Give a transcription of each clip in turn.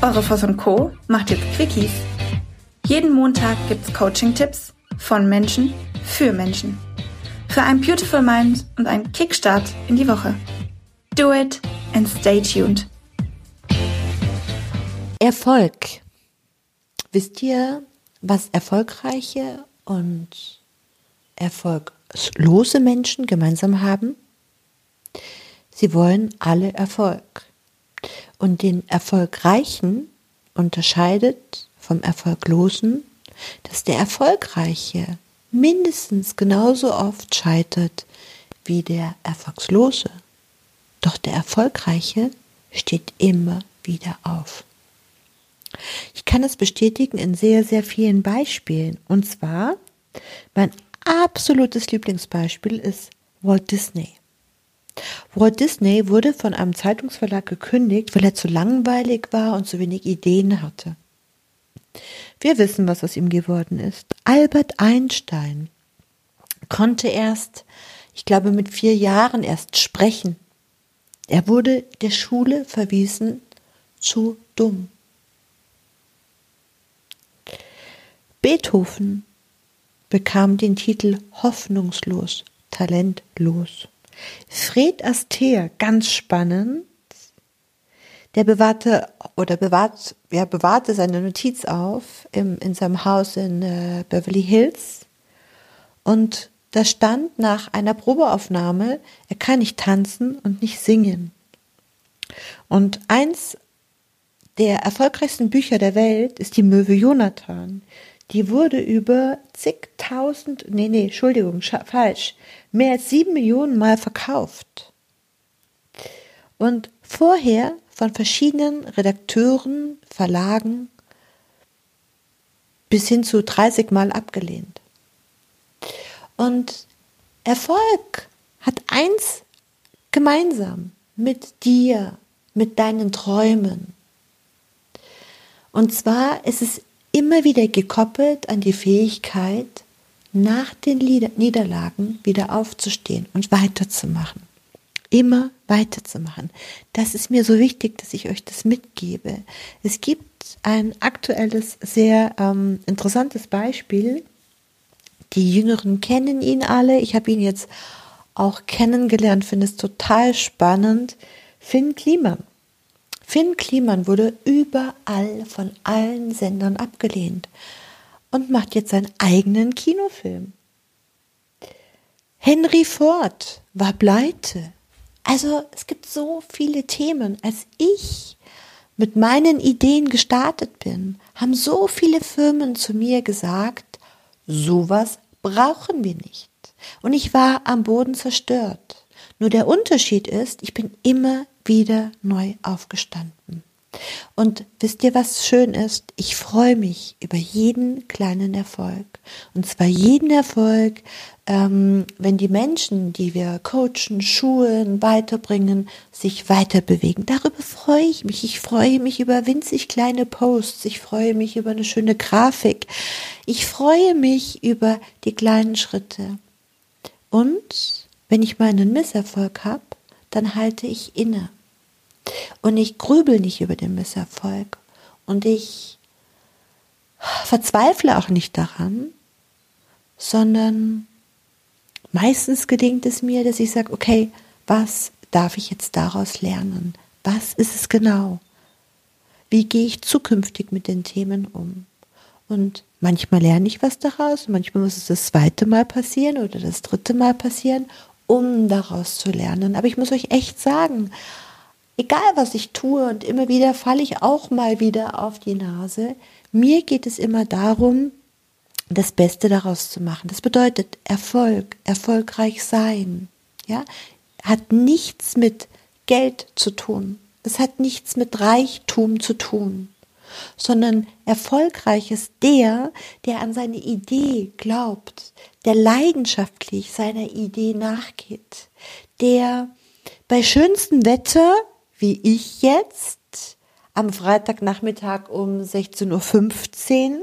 Eure Voss und Co. macht jetzt Quickies. Jeden Montag gibt's Coaching-Tipps von Menschen für Menschen. Für ein Beautiful Mind und einen Kickstart in die Woche. Do it and stay tuned. Erfolg. Wisst ihr, was erfolgreiche und erfolglose Menschen gemeinsam haben? Sie wollen alle Erfolg. Und den Erfolgreichen unterscheidet vom Erfolglosen, dass der Erfolgreiche mindestens genauso oft scheitert wie der Erfolgslose. Doch der Erfolgreiche steht immer wieder auf. Ich kann es bestätigen in sehr, sehr vielen Beispielen. Und zwar, mein absolutes Lieblingsbeispiel ist Walt Disney. Walt Disney wurde von einem Zeitungsverlag gekündigt, weil er zu langweilig war und zu wenig Ideen hatte. Wir wissen, was aus ihm geworden ist. Albert Einstein konnte erst, ich glaube, mit vier Jahren erst sprechen. Er wurde der Schule verwiesen zu dumm. Beethoven bekam den Titel hoffnungslos, talentlos. Fred Astaire, ganz spannend, der bewahrte oder bewahrt, ja, bewahrte seine Notiz auf im, in seinem Haus in äh, Beverly Hills und da stand nach einer Probeaufnahme, er kann nicht tanzen und nicht singen. Und eins der erfolgreichsten Bücher der Welt ist die Möwe Jonathan. Die wurde über zigtausend, nee, nee, Entschuldigung, falsch, mehr als sieben Millionen Mal verkauft. Und vorher von verschiedenen Redakteuren, Verlagen bis hin zu 30 Mal abgelehnt. Und Erfolg hat eins gemeinsam mit dir, mit deinen Träumen. Und zwar ist es immer wieder gekoppelt an die Fähigkeit, nach den Niederlagen wieder aufzustehen und weiterzumachen. Immer weiterzumachen. Das ist mir so wichtig, dass ich euch das mitgebe. Es gibt ein aktuelles, sehr ähm, interessantes Beispiel. Die Jüngeren kennen ihn alle. Ich habe ihn jetzt auch kennengelernt, finde es total spannend. Finn Kliman. Finn Kliman wurde überall von allen Sendern abgelehnt und macht jetzt seinen eigenen Kinofilm. Henry Ford war pleite. Also es gibt so viele Themen. Als ich mit meinen Ideen gestartet bin, haben so viele Firmen zu mir gesagt, sowas brauchen wir nicht. Und ich war am Boden zerstört. Nur der Unterschied ist, ich bin immer wieder neu aufgestanden. Und wisst ihr, was schön ist? Ich freue mich über jeden kleinen Erfolg. Und zwar jeden Erfolg, ähm, wenn die Menschen, die wir coachen, schulen, weiterbringen, sich weiterbewegen. Darüber freue ich mich. Ich freue mich über winzig kleine Posts. Ich freue mich über eine schöne Grafik. Ich freue mich über die kleinen Schritte. Und wenn ich mal einen Misserfolg habe, dann halte ich inne und ich grübel nicht über den Misserfolg. Und ich verzweifle auch nicht daran, sondern meistens gelingt es mir, dass ich sage, okay, was darf ich jetzt daraus lernen? Was ist es genau? Wie gehe ich zukünftig mit den Themen um? Und manchmal lerne ich was daraus, manchmal muss es das zweite Mal passieren oder das dritte Mal passieren, um daraus zu lernen. Aber ich muss euch echt sagen, egal was ich tue und immer wieder falle ich auch mal wieder auf die Nase. Mir geht es immer darum, das Beste daraus zu machen. Das bedeutet Erfolg, erfolgreich sein. Ja, hat nichts mit Geld zu tun. Es hat nichts mit Reichtum zu tun, sondern erfolgreich ist der, der an seine Idee glaubt, der leidenschaftlich seiner Idee nachgeht, der bei schönstem Wetter wie ich jetzt am Freitagnachmittag um 16.15 Uhr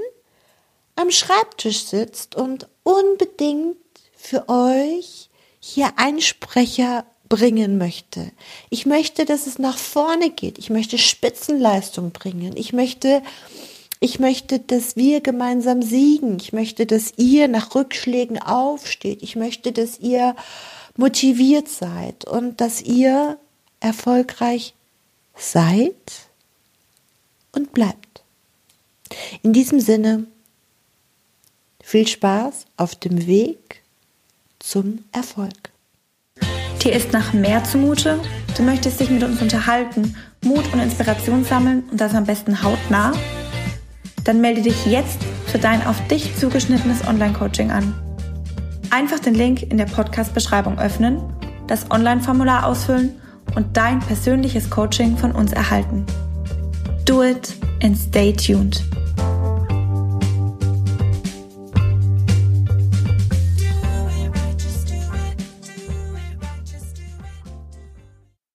am Schreibtisch sitzt und unbedingt für euch hier Einsprecher bringen möchte. Ich möchte, dass es nach vorne geht. Ich möchte Spitzenleistung bringen. Ich möchte, ich möchte, dass wir gemeinsam siegen. Ich möchte, dass ihr nach Rückschlägen aufsteht. Ich möchte, dass ihr motiviert seid und dass ihr erfolgreich seid und bleibt. In diesem Sinne, viel Spaß auf dem Weg zum Erfolg. Dir ist nach mehr zumute? Du möchtest dich mit uns unterhalten, Mut und Inspiration sammeln und das am besten hautnah? Dann melde dich jetzt für dein auf dich zugeschnittenes Online-Coaching an. Einfach den Link in der Podcast-Beschreibung öffnen, das Online-Formular ausfüllen und dein persönliches Coaching von uns erhalten. Do it and stay tuned.